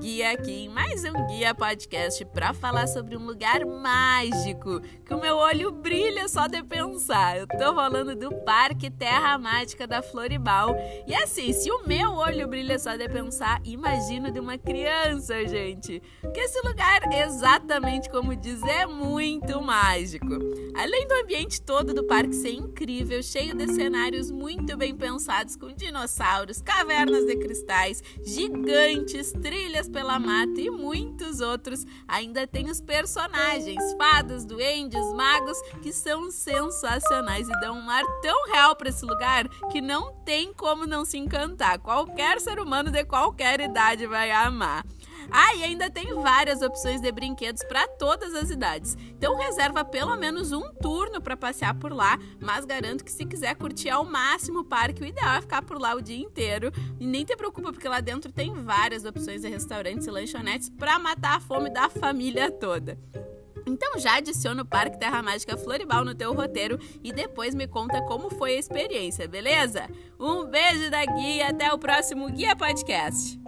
guia aqui em mais um guia podcast para falar sobre um lugar mágico que o meu olho brilha só de pensar. Eu tô falando do Parque Terra Mágica da Floribal. E assim, se o meu olho brilha só de pensar, imagino de uma criança, gente. Que esse lugar, exatamente como diz, é muito mágico. Além do ambiente todo do parque ser incrível, cheio de cenários muito bem pensados com dinossauros, cavernas de cristais, gigantes, trilhas pela mata e muitos outros. Ainda tem os personagens, fadas, duendes, magos, que são sensacionais e dão um ar tão real para esse lugar que não tem como não se encantar. Qualquer ser humano de qualquer idade vai amar. Ah, e ainda tem várias opções de brinquedos para todas as idades. Então reserva pelo menos um turno para passear por lá, mas garanto que se quiser curtir ao máximo o parque, o ideal é ficar por lá o dia inteiro. E nem te preocupa porque lá dentro tem várias opções de restaurantes e lanchonetes para matar a fome da família toda. Então já adiciona o Parque Terra Mágica Floribal no teu roteiro e depois me conta como foi a experiência, beleza? Um beijo da Guia, até o próximo Guia Podcast.